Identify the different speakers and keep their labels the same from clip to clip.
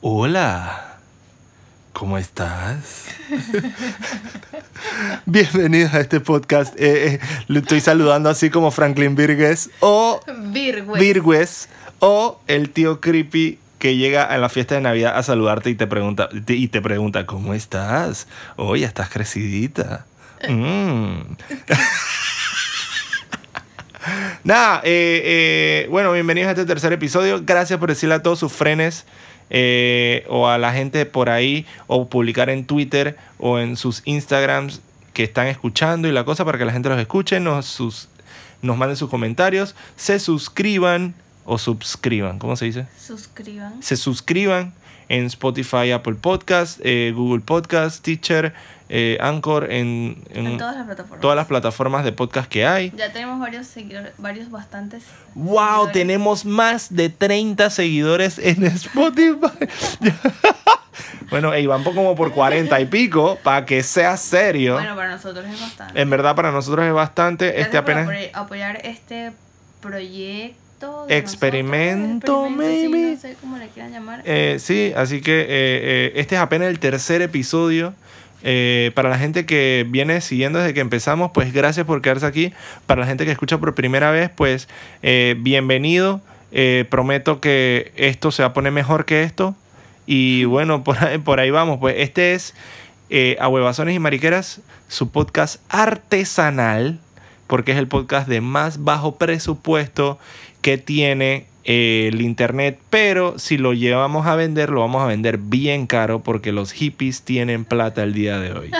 Speaker 1: Hola, ¿cómo estás? Bienvenidos a este podcast. Eh, eh, le estoy saludando así como Franklin Virgues o
Speaker 2: Virgües.
Speaker 1: Virgües o el tío creepy que llega a la fiesta de Navidad a saludarte y te pregunta, y te pregunta ¿cómo estás? Oye, estás crecidita. Mm. Nada, eh, eh, bueno, bienvenidos a este tercer episodio. Gracias por decirle a todos sus frenes eh, o a la gente por ahí o publicar en Twitter o en sus Instagrams que están escuchando y la cosa para que la gente los escuche, nos, sus, nos manden sus comentarios, se suscriban o suscriban, ¿cómo se dice?
Speaker 2: Suscriban.
Speaker 1: se suscriban en Spotify, Apple Podcast, eh, Google Podcast, Teacher, eh, Anchor, en, en
Speaker 2: En todas las plataformas.
Speaker 1: todas las plataformas de podcast que hay.
Speaker 2: Ya tenemos varios seguidores, varios bastantes.
Speaker 1: ¡Wow!
Speaker 2: seguidores.
Speaker 1: Tenemos más de 30 seguidores en Spotify. bueno, van por como por 40 y pico, para que sea serio.
Speaker 2: Bueno, para nosotros es bastante.
Speaker 1: en verdad, para nosotros es bastante.
Speaker 2: Gracias
Speaker 1: Este apenas.
Speaker 2: apoy- apoyar este proyecto.
Speaker 1: Experimento,
Speaker 2: nosotros, experimento,
Speaker 1: maybe.
Speaker 2: Sí, no sé cómo le quieran llamar.
Speaker 1: Eh, sí, así que eh, eh, este es apenas el tercer episodio. Eh, para la gente que viene siguiendo desde que empezamos, pues gracias por quedarse aquí. Para la gente que escucha por primera vez, pues eh, bienvenido. Eh, prometo que esto se va a poner mejor que esto. Y bueno, por ahí, por ahí vamos. Pues este es A Huevazones y Mariqueras, su podcast artesanal, porque es el podcast de más bajo presupuesto que tiene eh, el internet, pero si lo llevamos a vender, lo vamos a vender bien caro porque los hippies tienen plata el día de hoy.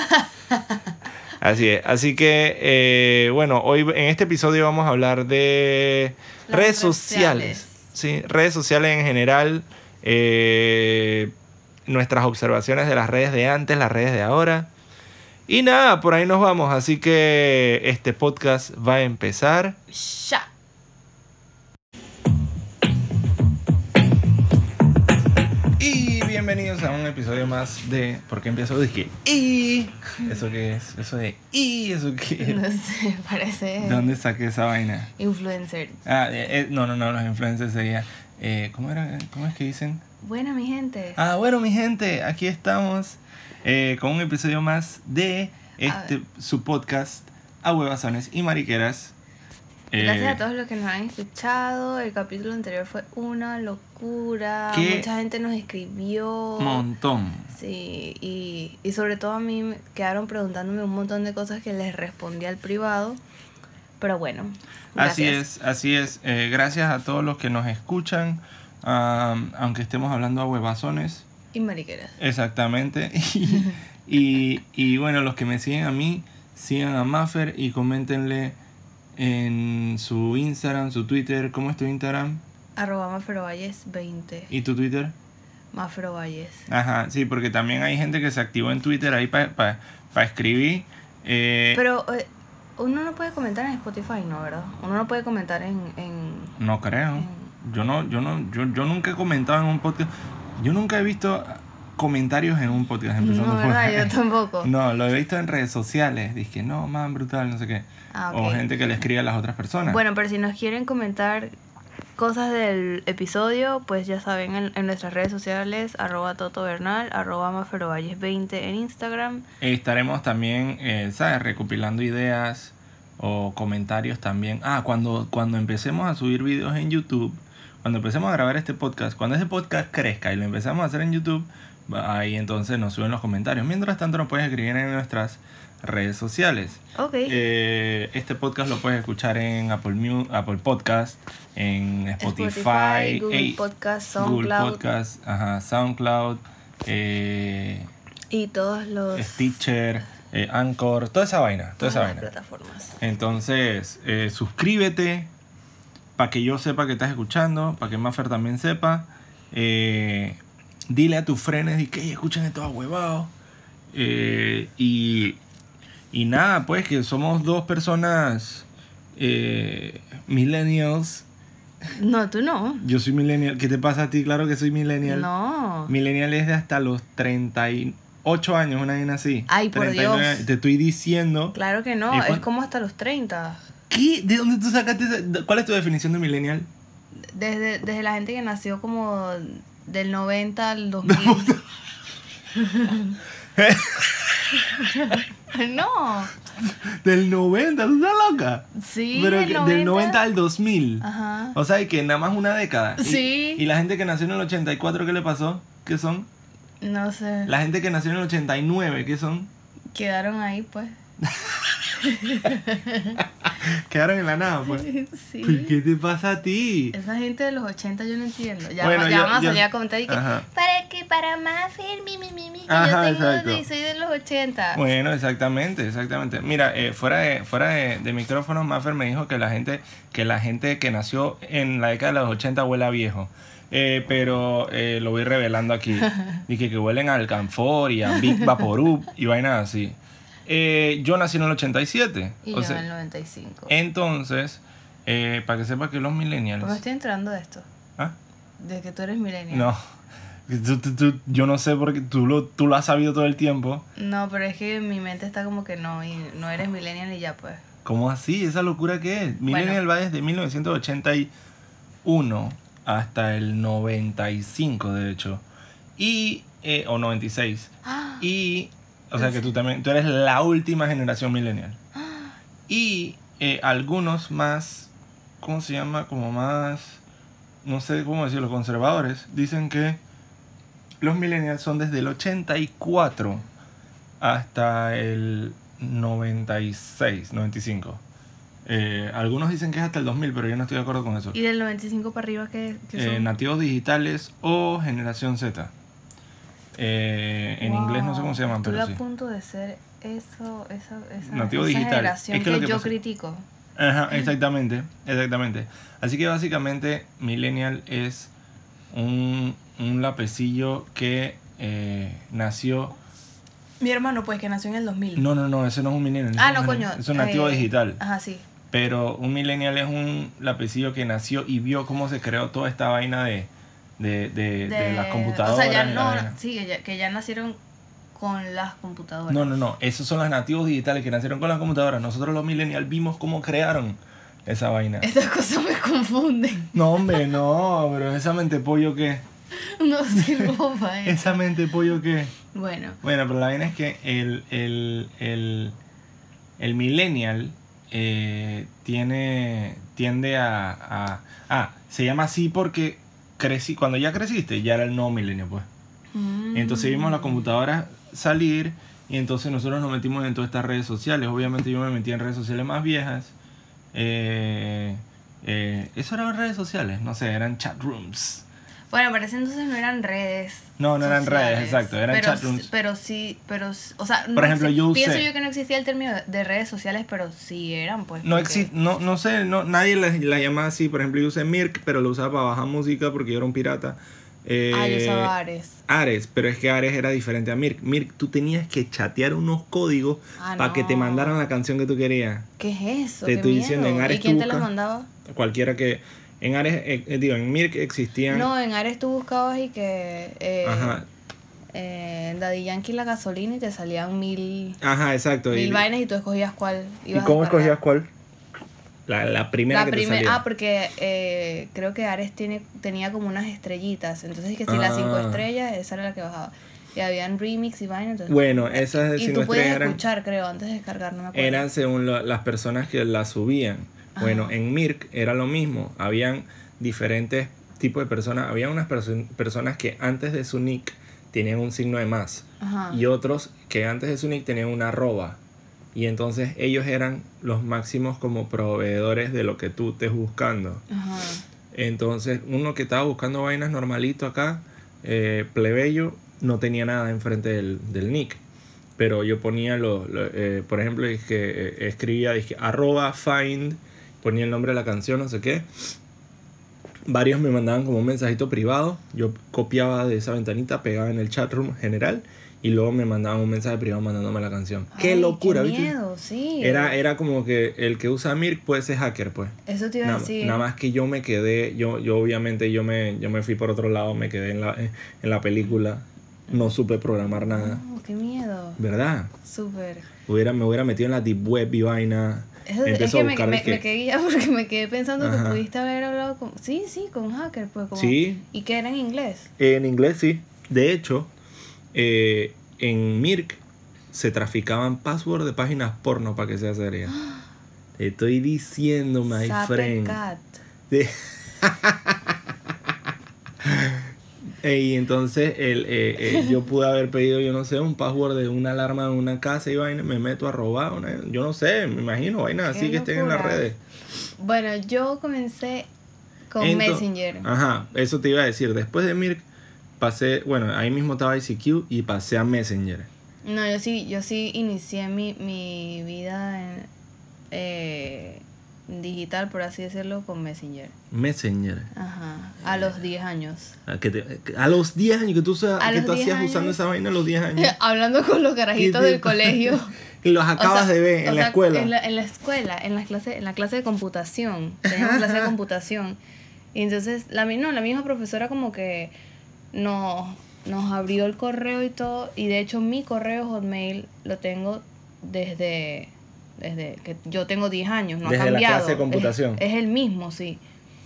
Speaker 1: Así es. Así que, eh, bueno, hoy en este episodio vamos a hablar de
Speaker 2: Las
Speaker 1: redes sociales. Sí, redes sociales en general. eh, nuestras observaciones de las redes de antes, las redes de ahora. Y nada, por ahí nos vamos. Así que este podcast va a empezar.
Speaker 2: Ya.
Speaker 1: Bienvenidos a un episodio más de ¿Por qué empiezo? Dije y ¿Eso qué es? Eso de y ¿Eso qué es?
Speaker 2: No sé, parece
Speaker 1: ¿De dónde saqué esa vaina?
Speaker 2: influencer.
Speaker 1: Ah, eh, eh, no, no, no, los influencers sería eh, ¿cómo, era? ¿Cómo es que dicen?
Speaker 2: Buena, mi gente.
Speaker 1: Ah, bueno, mi gente, aquí estamos con un episodio más de este su podcast A Huevazones y Mariqueras.
Speaker 2: Gracias
Speaker 1: Eh,
Speaker 2: a todos los que nos han escuchado. El capítulo anterior fue una locura.
Speaker 1: ¿Qué?
Speaker 2: Mucha gente nos escribió.
Speaker 1: Montón.
Speaker 2: Sí, y, y sobre todo a mí me quedaron preguntándome un montón de cosas que les respondí al privado. Pero bueno.
Speaker 1: Así
Speaker 2: gracias.
Speaker 1: es, así es. Eh, gracias a todos los que nos escuchan, aunque estemos hablando a huevazones.
Speaker 2: Y mariqueras.
Speaker 1: Exactamente. Y, y, y bueno, los que me siguen a mí, sigan a Maffer y coméntenle en su Instagram, su Twitter. ¿Cómo es tu Instagram?
Speaker 2: Arroba Maferovalles 20.
Speaker 1: ¿Y tu Twitter?
Speaker 2: Maferovalles.
Speaker 1: Ajá, sí, porque también hay gente que se activó en Twitter ahí para escribir. Eh,
Speaker 2: Pero eh, uno no puede comentar en Spotify, ¿no? ¿Verdad? Uno no puede comentar en... en
Speaker 1: No creo.
Speaker 2: en-
Speaker 1: Yo no, yo no, yo, yo nunca he comentado en un podcast. Yo nunca he visto comentarios en un podcast. empezando
Speaker 2: no,
Speaker 1: por
Speaker 2: ¿verdad? Yo tampoco.
Speaker 1: No, lo he visto en redes sociales. Dije, no, man, brutal, no sé qué.
Speaker 2: Ah,
Speaker 1: O gente que le escribe a las otras personas.
Speaker 2: Bueno, pero si nos quieren comentar cosas del episodio, pues ya saben, en, en nuestras redes sociales, arroba Toto Bernal, arroba Maferovalles20 en Instagram.
Speaker 1: Estaremos también, eh, ¿sabes? Recopilando ideas o comentarios también. Ah, cuando, cuando empecemos a subir videos en YouTube, cuando empecemos a grabar este podcast, cuando este podcast crezca y lo empezamos a hacer en YouTube, ahí entonces nos suben los comentarios. Mientras tanto, nos puedes escribir en nuestras redes sociales.
Speaker 2: Ok.
Speaker 1: Eh, este podcast lo puedes escuchar en Apple, Mu- Apple Podcast, en Spotify,
Speaker 2: Spotify, Google
Speaker 1: ey,
Speaker 2: Podcast,
Speaker 1: Google
Speaker 2: SoundCloud
Speaker 1: Podcast, ajá, SoundCloud, eh,
Speaker 2: y todos los...
Speaker 1: Stitcher, eh, Anchor, toda esa vaina, toda
Speaker 2: todas
Speaker 1: esa vaina.
Speaker 2: plataformas.
Speaker 1: Entonces, eh, suscríbete para que yo sepa que estás escuchando, para que Maffer también sepa. Eh, dile a tus frenes y que "Ey, escuchen esto a huevado. Eh, y, y nada, pues que somos dos personas eh, millennials.
Speaker 2: No, tú no.
Speaker 1: Yo soy millennial. ¿Qué te pasa a ti? Claro que soy millennial.
Speaker 2: No.
Speaker 1: Millennial es de hasta los 38 años, una vaina así.
Speaker 2: Ay, por
Speaker 1: 39
Speaker 2: Dios.
Speaker 1: Te estoy diciendo.
Speaker 2: Claro que no,
Speaker 1: ¿Y
Speaker 2: es como hasta los 30.
Speaker 1: ¿Qué? ¿De dónde tú sacaste esa- ¿Cuál es tu definición de millennial?
Speaker 2: Desde, desde la gente que nació como Del 90 al 2000. no.
Speaker 1: Del 90, ¿tú estás loca?
Speaker 2: Sí,
Speaker 1: Pero
Speaker 2: del
Speaker 1: que-
Speaker 2: 90.
Speaker 1: del 90 al 2000.
Speaker 2: Ajá.
Speaker 1: O sea, que nada más una década. Y-
Speaker 2: Sí.
Speaker 1: Y, la gente que nació en el 84, ¿qué le pasó? ¿Qué son?
Speaker 2: No sé.
Speaker 1: La gente que nació en el 89, ¿qué son?
Speaker 2: Quedaron ahí, pues.
Speaker 1: Quedaron en la nada, pues.
Speaker 2: Sí.
Speaker 1: ¿Qué te pasa a ti?
Speaker 2: Esa gente de los 80 yo no entiendo. Ya,
Speaker 1: Bueno,
Speaker 2: ya
Speaker 1: yo-
Speaker 2: vamos a
Speaker 1: yo-
Speaker 2: salir a comentar y que
Speaker 1: Ajá.
Speaker 2: para que para más mi mi mi mi que
Speaker 1: Ajá,
Speaker 2: yo tengo
Speaker 1: exacto.
Speaker 2: de- soy de los 80.
Speaker 1: Bueno, exactamente, exactamente. Mira, eh, fuera de, fuera de, de micrófonos, Maffer me dijo que la gente, que la gente que nació en la década de los 80 huele a viejo. Eh, pero eh, lo voy revelando aquí. Y que, que huelen a Alcanfor y a Big Vaporub y vainas así. Eh, yo nací en el 87.
Speaker 2: y
Speaker 1: o
Speaker 2: yo
Speaker 1: sea,
Speaker 2: en el 95.
Speaker 1: entonces, eh, para que sepa que los millennials...
Speaker 2: ¿Por qué estoy entrando de esto?
Speaker 1: ¿Ah?
Speaker 2: De que tú eres millennial.
Speaker 1: No. Tú- tú- tú- yo no sé porque tú lo, tú lo has sabido todo el tiempo.
Speaker 2: No, pero es que mi mente está como que no, y no eres millennial y ya pues.
Speaker 1: ¿Cómo así? ¿Esa locura que es? Millennial va desde 1981 hasta el 95, de hecho. Y, eh, o 96.
Speaker 2: ¡Ah!
Speaker 1: Y, o sea que tú también, tú eres la última generación millennial. Y eh, algunos más, ¿cómo se llama? Como más, no sé cómo decirlo, conservadores, dicen que los millennials son desde el 84 hasta el 96, 95. Eh, algunos dicen que es hasta el 2000, pero yo no estoy de acuerdo con eso.
Speaker 2: ¿Y del 95 para arriba qué, qué
Speaker 1: Eh,
Speaker 2: son?
Speaker 1: nativos digitales o generación Z. Eh, en inglés no sé cómo se llaman,
Speaker 2: Estuve
Speaker 1: pero
Speaker 2: a
Speaker 1: sí.
Speaker 2: punto de ser eso, esa, esa,
Speaker 1: Nativo
Speaker 2: esa
Speaker 1: digital.
Speaker 2: generación
Speaker 1: Es que
Speaker 2: que,
Speaker 1: lo que
Speaker 2: yo
Speaker 1: pasa-
Speaker 2: critico.
Speaker 1: Ajá, exactamente, exactamente. Así que básicamente Millennial es un, un lapecillo que eh, nació...
Speaker 2: Mi hermano, pues, que nació en el 2000.
Speaker 1: No, no, no, ese no es un Millennial.
Speaker 2: ah, no, coño.
Speaker 1: Es un nativo
Speaker 2: eh,
Speaker 1: digital.
Speaker 2: Ajá, sí.
Speaker 1: Pero un Millennial es un lapecillo que nació y vio cómo se creó toda esta vaina de, de, de, de las computadoras.
Speaker 2: O sea, ya no, sí, que ya, que ya nacieron con las computadoras.
Speaker 1: No, no, no. Esos son los nativos digitales que nacieron con las computadoras. Nosotros los millennials vimos cómo crearon esa vaina.
Speaker 2: Estas cosas me confunden.
Speaker 1: No, hombre, no, pero esa mente pollo que...
Speaker 2: No sirvo para eso.
Speaker 1: Esa mente pollo que...
Speaker 2: Bueno,
Speaker 1: Bueno, pero la vaina es que el, el, el, el millennial eh, tiene, tiende a, a... Ah, se llama así porque crecí, cuando ya creciste ya era el no millennial, pues.
Speaker 2: mm,
Speaker 1: Entonces vimos las computadoras salir y entonces nosotros nos metimos en todas estas redes sociales. Obviamente yo me metí en redes sociales más viejas. Eh, eh, ¿Eso eran redes sociales? No sé, eran chat rooms.
Speaker 2: Bueno, pero ese entonces no eran redes.
Speaker 1: No, no eran
Speaker 2: sociales,
Speaker 1: redes, exacto, eran
Speaker 2: pero,
Speaker 1: chat rooms.
Speaker 2: Pero sí, pero, o sea,
Speaker 1: Por
Speaker 2: no
Speaker 1: ejemplo,
Speaker 2: sé,
Speaker 1: yo
Speaker 2: pienso
Speaker 1: usé-
Speaker 2: yo que no existía el término de- de redes sociales, pero sí eran, pues.
Speaker 1: No existe, no, no sé, no, nadie la, la llamaba así. Por ejemplo, yo usé Mirk, pero lo usaba para bajar música porque yo era un pirata. Eh,
Speaker 2: Ah, yo usaba Ares.
Speaker 1: Ares, pero es que Ares era diferente a Mirk. Mirk, tú tenías que chatear unos códigos
Speaker 2: Ah,
Speaker 1: para que te mandaran la canción que tú querías.
Speaker 2: ¿Qué es eso?
Speaker 1: Te
Speaker 2: Qué
Speaker 1: estoy diciendo, en. Ares
Speaker 2: ¿Y quién te los mandaba?
Speaker 1: Cualquiera que. En Ares, eh, eh, digo, en Mirk existían.
Speaker 2: No, en Ares tú buscabas y que. Eh,
Speaker 1: Ajá,
Speaker 2: eh, Daddy Yankee la gasolina y te salían mil,
Speaker 1: ajá, exacto.
Speaker 2: mil
Speaker 1: y,
Speaker 2: vainas y tú escogías cuál.
Speaker 1: ¿y
Speaker 2: ibas a
Speaker 1: cómo escogías cuál? La, la primera
Speaker 2: La
Speaker 1: que te salía.
Speaker 2: ah, porque eh, creo que Ares tiene, tenía como unas estrellitas. Entonces, que si las cinco
Speaker 1: Ah.
Speaker 2: estrellas, esa era la que bajaba. Y habían remix y vainas. entonces-
Speaker 1: Bueno, esas de
Speaker 2: y
Speaker 1: cinco
Speaker 2: tú puedes
Speaker 1: estrellas eran,
Speaker 2: escuchar, creo, antes de descargar, no me acuerdo.
Speaker 1: eran según lo- las personas que las subían. Bueno, en Mirk era lo mismo. Habían diferentes tipos de personas. Había unas perso- personas que antes de su nick tenían un signo de más.
Speaker 2: Ajá.
Speaker 1: Y otros que antes de su nick tenían una arroba. Y entonces ellos eran los máximos como proveedores de lo que tú estés buscando.
Speaker 2: Ajá.
Speaker 1: Entonces, uno que estaba buscando vainas normalito acá, eh, plebeyo, no tenía nada enfrente del, del nick. Pero yo ponía, lo, lo- eh, por ejemplo, es que eh, escribía dije, arroba find, ponía el nombre de la canción, no sé qué. Varios me mandaban como un mensajito privado. Yo copiaba de esa ventanita, pegaba en el chat room general y luego me mandaban un mensaje privado mandándome la canción. ¡Qué locura!
Speaker 2: Qué
Speaker 1: ¿viste?
Speaker 2: miedo, sí.
Speaker 1: Era, era como que el que usa Mirk puede ser hacker, pues.
Speaker 2: Eso te iba a
Speaker 1: Nada,
Speaker 2: decir.
Speaker 1: nada más que yo me quedé, yo, yo obviamente yo me, yo me fui por otro lado, me quedé en la, en la película, no supe programar nada,
Speaker 2: No, qué miedo.
Speaker 1: ¿verdad?
Speaker 2: Súper.
Speaker 1: Hubiera, me hubiera metido en la deep web y vaina.
Speaker 2: Eso- es que me,
Speaker 1: buscar
Speaker 2: me,
Speaker 1: es que-
Speaker 2: me quedé porque me quedé pensando
Speaker 1: Ajá.
Speaker 2: que pudiste haber hablado con... Sí, sí, con hacker, pues como...
Speaker 1: Sí.
Speaker 2: ¿Y que era en inglés?
Speaker 1: En inglés sí. De hecho, eh, en Mirk se traficaban passwords de páginas porno para que sea seria. Te estoy diciendo, my
Speaker 2: Sape
Speaker 1: friend.
Speaker 2: Cat.
Speaker 1: De- y entonces el, eh, eh, yo pude haber pedido, yo no sé, un password de una alarma de una casa y vaina, me meto a robar, una- yo no sé, me imagino, vaina así que estén en las redes.
Speaker 2: Bueno, yo comencé con Messenger.
Speaker 1: Ajá, eso te iba a decir. Después de Mirk, pasé, bueno, ahí mismo estaba ICQ y pasé a Messenger.
Speaker 2: No, yo sí, yo sí inicié mi, mi vida en, eh, digital, por así decirlo, con Messenger.
Speaker 1: Messenger.
Speaker 2: Ajá, a los 10 años.
Speaker 1: A, que te- a los 10 años que tú,
Speaker 2: A
Speaker 1: que tú
Speaker 2: 10
Speaker 1: hacías usando esa vaina a los 10 años.
Speaker 2: Hablando con los carajitos del colegio.
Speaker 1: Y los acabas
Speaker 2: O sea,
Speaker 1: de ver en la
Speaker 2: sea,
Speaker 1: escuela.
Speaker 2: En la, en la escuela, en la clase, en la clase de computación. Teníamos clase de computación. Y entonces, la, no, la misma profesora como que nos, nos abrió el correo y todo. Y de hecho, mi correo Hotmail lo tengo desde, desde que yo tengo 10 años. No
Speaker 1: Desde
Speaker 2: ha
Speaker 1: la
Speaker 2: cambiado.
Speaker 1: clase de computación.
Speaker 2: Es, es el mismo, sí.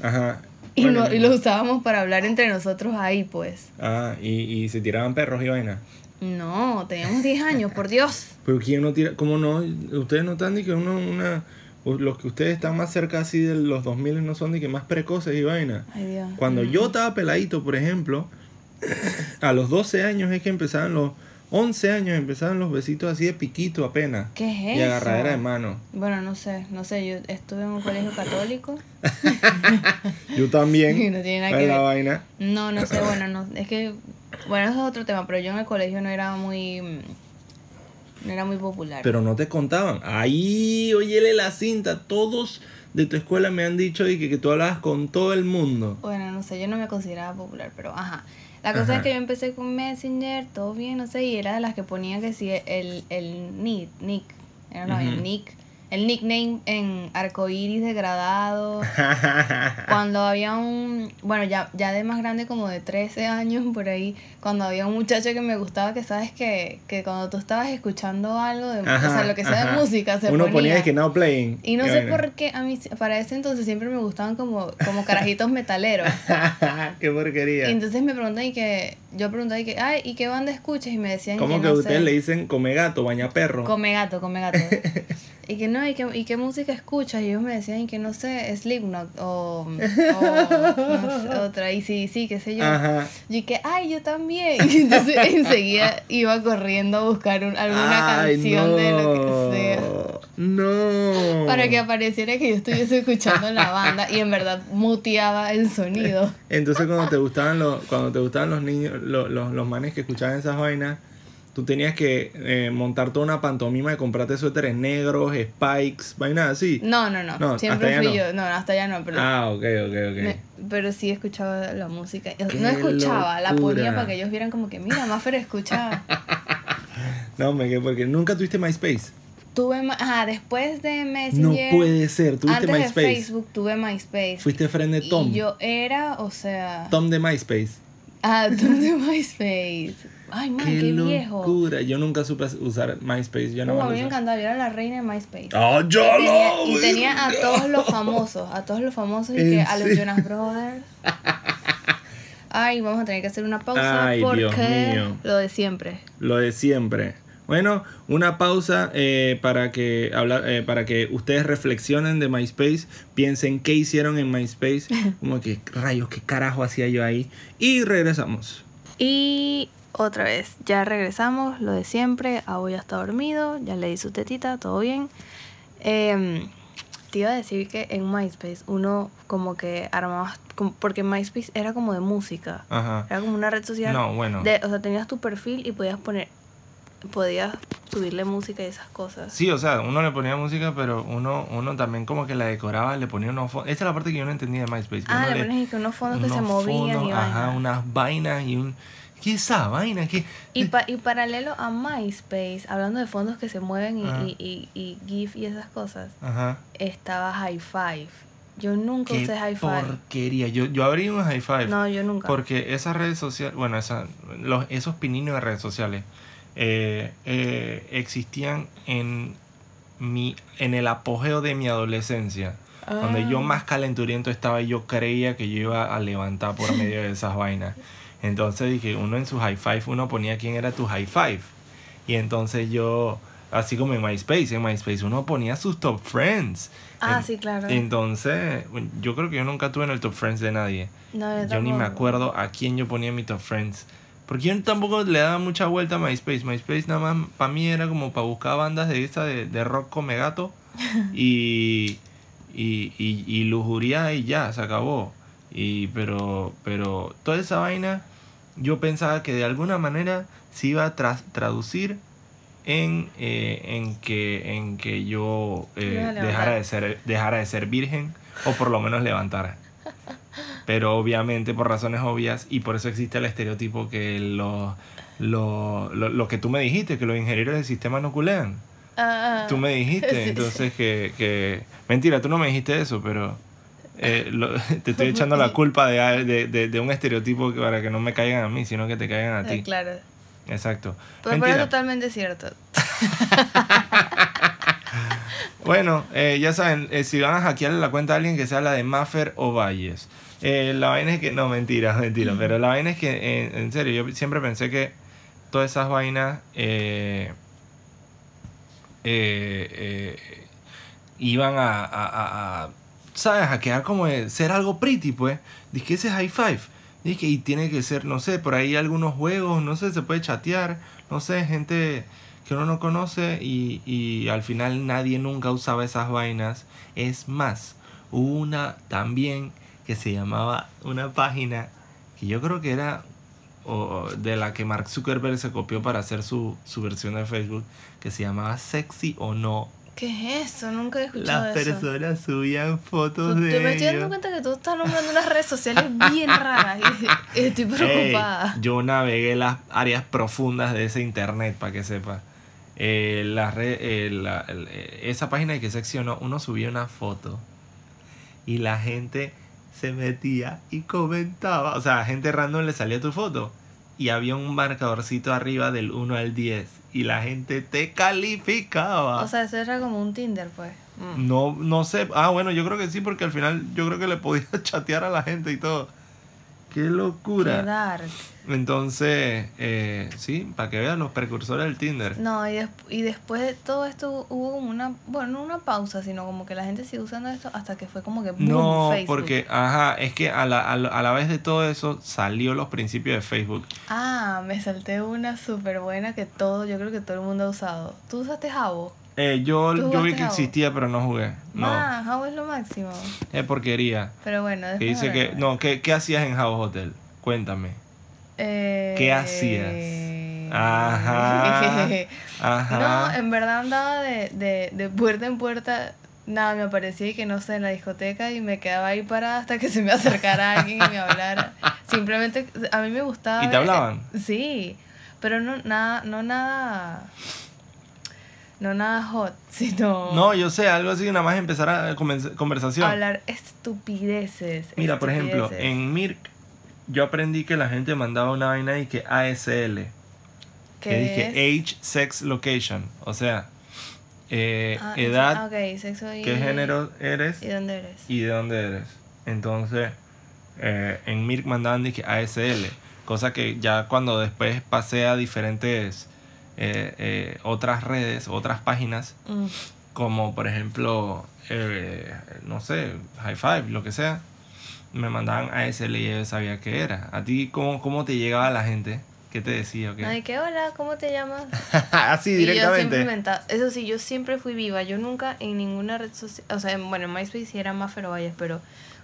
Speaker 1: Ajá.
Speaker 2: Y,
Speaker 1: Bueno,
Speaker 2: lo, y lo usábamos para hablar entre nosotros ahí, pues.
Speaker 1: Ah, y, y se tiraban perros y vaina.
Speaker 2: No, teníamos 10 años, por Dios.
Speaker 1: Pero quién no tira, ¿cómo no? Ustedes no están ni que uno, una, los que ustedes están más cerca así de los 2000 no son ni que más precoces y vaina.
Speaker 2: Ay, Dios.
Speaker 1: Cuando
Speaker 2: Mm.
Speaker 1: yo estaba peladito, por ejemplo, a los 12 años es que empezaban los 11 años empezaban los besitos así de piquito apenas.
Speaker 2: ¿Qué es
Speaker 1: Y
Speaker 2: eso?
Speaker 1: agarradera de mano.
Speaker 2: Bueno, no sé, no sé, yo estuve en un colegio católico.
Speaker 1: Yo también.
Speaker 2: No tiene nada que
Speaker 1: la
Speaker 2: ver.
Speaker 1: vaina.
Speaker 2: No, no sé, bueno, no, es que, bueno, eso es otro tema, pero yo en el colegio no era muy, mm, no era muy popular.
Speaker 1: Pero no te contaban. Ahí, óyele la cinta. Todos de tu escuela me han dicho y que, que tú hablabas con todo el mundo.
Speaker 2: Bueno, no sé, yo no me consideraba popular, pero ajá. La cosa
Speaker 1: Ajá.
Speaker 2: es que yo empecé con Messenger, todo bien, no sé, y era de las que ponía que sí, el, el nick, nick, era
Speaker 1: Ujú.
Speaker 2: nick, el nickname en arcoíris degradado. cuando había un, bueno, ya, ya de más grande, como de 13 años por ahí, cuando había un muchacho que me gustaba, que sabes que, que cuando tú estabas escuchando algo, de, o sea,
Speaker 1: Ajá,
Speaker 2: lo que sea
Speaker 1: ajá.
Speaker 2: de música, se
Speaker 1: Uno
Speaker 2: ponía.
Speaker 1: que now playing.
Speaker 2: y no sé por qué, a mí para ese entonces siempre me gustaban como, como carajitos metaleros.
Speaker 1: Qué porquería.
Speaker 2: Y entonces me preguntan y que, yo pregunté y que, ay, ¿y qué banda escuchas? Y me decían
Speaker 1: ¿Cómo que
Speaker 2: no
Speaker 1: ustedes
Speaker 2: sé,
Speaker 1: le dicen come gato, baña perro?
Speaker 2: Come gato, come gato. y que no, ¿y qué, ¿y qué música escuchas? Y ellos me decían y que no sé, Slipknot o, o no sé, otra, y sí, sí, qué sé yo.
Speaker 1: Ajá.
Speaker 2: Y que, ay, yo también. Y entonces enseguida iba corriendo a buscar un- alguna
Speaker 1: Ay,
Speaker 2: canción de lo que sea.
Speaker 1: No.
Speaker 2: Para que apareciera que yo estuviese escuchando la banda y en verdad muteaba el sonido.
Speaker 1: Entonces cuando te gustaban los, cuando te gustaban los niños, los, los, los manes que escuchaban esas vainas, tú tenías que eh, montar toda una pantomima de comprarte suéteres negros, spikes, vainas así.
Speaker 2: No, no, no.
Speaker 1: No,
Speaker 2: Siempre fui
Speaker 1: no.
Speaker 2: yo. No, hasta allá no, pero,
Speaker 1: Ah, ok, ok, ok.
Speaker 2: me- pero sí escuchaba la música.
Speaker 1: Qué
Speaker 2: No escuchaba, la ponía para que ellos vieran como que, mira, Maffer escucha.
Speaker 1: No, me quedé porque nunca tuviste MySpace.
Speaker 2: tuve, ajá, después de
Speaker 1: No
Speaker 2: Messenger.
Speaker 1: puede ser, tuviste
Speaker 2: Antes
Speaker 1: MySpace.
Speaker 2: de Facebook tuve MySpace.
Speaker 1: Fuiste friend de Tom.
Speaker 2: Y yo era, o sea.
Speaker 1: Tom de MySpace.
Speaker 2: Ah, Tom de MySpace. Ay, man, qué,
Speaker 1: Qué,
Speaker 2: viejo.
Speaker 1: locura. Yo nunca supe usar MySpace. Yo no
Speaker 2: a
Speaker 1: me
Speaker 2: mí me encantaba, yo era la reina de MySpace.
Speaker 1: ¡Ah, yo
Speaker 2: Y tenía,
Speaker 1: lo!
Speaker 2: y tenía a todos los famosos, a todos los famosos y
Speaker 1: ¿En
Speaker 2: que a los? Jonas Brothers. Ay, vamos a tener que hacer una pausa
Speaker 1: Ay,
Speaker 2: porque
Speaker 1: Dios mío.
Speaker 2: lo de siempre.
Speaker 1: Lo de siempre. Bueno, una pausa eh, para, que hablar, eh, para que ustedes reflexionen de MySpace, piensen qué hicieron en MySpace, como que rayos, qué carajo hacía yo ahí. Y regresamos.
Speaker 2: Y otra vez, ya regresamos, lo de siempre. Abu ya está dormido, ya le di su tetita, todo bien. Em, te iba a decir que en MySpace uno como que armaba, porque MySpace era como de música.
Speaker 1: Ajá.
Speaker 2: Era como una red social.
Speaker 1: No, bueno.
Speaker 2: de- o sea, tenías tu perfil y podías poner, podías subirle música y esas cosas.
Speaker 1: Sí, o sea, uno le ponía música, pero uno, uno también como que la decoraba, le ponía unos fondos. Esta es la parte que yo no entendía de MySpace. que
Speaker 2: Ah, le que unos fondos que se movían
Speaker 1: fondos,
Speaker 2: y
Speaker 1: Ajá, unas vainas y un... ¿Qué es esa vaina? ¿Qué?
Speaker 2: Y, pa- y paralelo a MySpace, hablando de fondos que se mueven y, y, y, y GIF y esas cosas,
Speaker 1: Ajá.
Speaker 2: estaba High Five. Yo nunca
Speaker 1: Qué
Speaker 2: usé High Five.
Speaker 1: porquería. Yo, yo abrí un high five.
Speaker 2: No, yo nunca.
Speaker 1: Porque esas redes sociales, bueno, esa, los, esos pininos de redes sociales eh, eh, existían en mi, en el apogeo de mi adolescencia, donde yo
Speaker 2: Ah.
Speaker 1: más calenturiento estaba y yo creía que yo iba a levantar por medio de esas vainas. Entonces dije, uno en su high five, uno ponía quién era tu high five. Y entonces yo, así como en MySpace, en MySpace uno ponía sus top friends.
Speaker 2: Ah,
Speaker 1: En-
Speaker 2: sí, claro.
Speaker 1: Entonces, yo creo que yo nunca tuve en el top friends de nadie.
Speaker 2: No,
Speaker 1: Yo ni me acuerdo a quién yo ponía en mi top friends. Porque yo tampoco le daba mucha vuelta a MySpace. MySpace nada más para mí era como para buscar bandas de esta de, de rock come gato. y, y, y, y lujuria y ya, se acabó. Y, pero, pero toda esa vaina yo pensaba que de alguna manera se iba a tras- traducir en, eh, en, que, en que yo eh, dejara, de ser, dejara de ser virgen o por lo menos levantara. Pero obviamente por razones obvias y por eso existe el estereotipo que lo, lo, lo, lo que tú me dijiste, que los ingenieros del sistema no culean.
Speaker 2: Ah, ah.
Speaker 1: Tú me dijiste,
Speaker 2: Sí, sí.
Speaker 1: entonces que, que... Mentira, tú no me dijiste eso, pero eh, lo- te estoy echando la culpa de, de, de, de un estereotipo para que no me caigan a mí, sino que te caigan a
Speaker 2: Ah,
Speaker 1: ti.
Speaker 2: Claro.
Speaker 1: Exacto.
Speaker 2: Pero, pero es totalmente cierto.
Speaker 1: Bueno, eh, ya saben, eh, si van a hackearle la cuenta a alguien que sea la de Maffer o Valles. Eh, la vaina es que, no, mentira, mentira, pero la vaina es que, eh, en serio, yo siempre pensé que todas esas vainas eh, eh, eh, iban a, a, a- a, ¿sabes? A quedar como de ser algo pretty, pues. Dije que ese es high five. Dije, y tiene que ser, no sé, por ahí algunos juegos, no sé, se puede chatear, no sé, gente que uno no conoce y, y al final nadie nunca usaba esas vainas. Es más, hubo una también que se llamaba una página que yo creo que era o- de la que Mark Zuckerberg se copió para hacer su, su versión de Facebook, que se llamaba Sexy o No.
Speaker 2: ¿Qué es eso? Nunca he escuchado
Speaker 1: Las
Speaker 2: eso.
Speaker 1: personas subían fotos
Speaker 2: Tú-
Speaker 1: de
Speaker 2: tú me estoy dando cuenta que tú estás nombrando unas redes sociales bien raras estoy preocupada.
Speaker 1: yo navegué las áreas profundas de ese internet, para que sepa. Eh, la red- eh, la- eh, esa página de que seccionó, uno subía una foto y la gente se metía y comentaba. O sea, a gente random le salía tu foto y había un marcadorcito arriba del 1 al 10 y la gente te calificaba.
Speaker 2: O sea, eso era como un Tinder, pues. Mm.
Speaker 1: no, no sé. Ah, bueno, yo creo que sí, porque al final yo creo que le podía chatear a la gente y todo. Qué locura.
Speaker 2: Qué dark.
Speaker 1: Entonces, eh, sí, para que vean los precursores del Tinder.
Speaker 2: No, y, des- y después de todo esto hubo como una, bueno, no una pausa, sino como que la gente sigue usando esto hasta que fue como que boom,
Speaker 1: No,
Speaker 2: Facebook.
Speaker 1: porque, ajá, es que a la, a, la, a la vez de todo eso salió los principios de Facebook.
Speaker 2: Ah, me salté una súper buena que todo, yo creo que todo el mundo ha usado. ¿Tú usaste Jabo?
Speaker 1: Eh, yo,
Speaker 2: ¿Tú
Speaker 1: yo vi que
Speaker 2: Jabo?
Speaker 1: existía, pero no jugué. No,
Speaker 2: Ah, Jabo es lo máximo.
Speaker 1: es porquería.
Speaker 2: Pero bueno,
Speaker 1: Que
Speaker 2: después
Speaker 1: dice que, no, ¿qué, qué hacías en House Hotel? Cuéntame.
Speaker 2: Eh,
Speaker 1: ¿Qué hacías? Ajá. Ajá.
Speaker 2: No, en verdad andaba de, de, de puerta en puerta. Nada, me aparecía y que no sé, en la discoteca y me quedaba ahí parada hasta que se me acercara alguien y me hablara. Simplemente, a mí me gustaba.
Speaker 1: ¿Y te
Speaker 2: ver-
Speaker 1: hablaban?
Speaker 2: Sí, pero no nada, no nada. No nada hot, sino.
Speaker 1: No, yo sé, algo así, nada más empezar a conversación.
Speaker 2: Hablar estupideces.
Speaker 1: Mira, por ejemplo, en Mirk yo aprendí que la gente mandaba una vaina y que ASL. que
Speaker 2: ¿Qué
Speaker 1: dije age, sex, location. O sea, eh,
Speaker 2: Ah,
Speaker 1: edad,
Speaker 2: ok, sexo y.
Speaker 1: qué género eres
Speaker 2: ¿Y dónde eres?
Speaker 1: y de dónde eres. Entonces, eh, en Mirk mandaban dije ASL. Cosa que ya cuando después pasé a diferentes eh, eh, otras redes, otras páginas,
Speaker 2: Mm.
Speaker 1: como por ejemplo, eh, no sé, High Five, lo que sea, me mandaban ASL y yo sabía qué era. ¿A ti cómo, cómo te llegaba la gente? ¿Qué te decía? o qué?
Speaker 2: Ay, que hola, ¿cómo te llamas?
Speaker 1: Así
Speaker 2: Y yo siempre
Speaker 1: directamente.
Speaker 2: Eso sí, yo siempre fui viva. Yo nunca en ninguna red social. O sea, en- bueno, en MySpace sí era más Valles, pero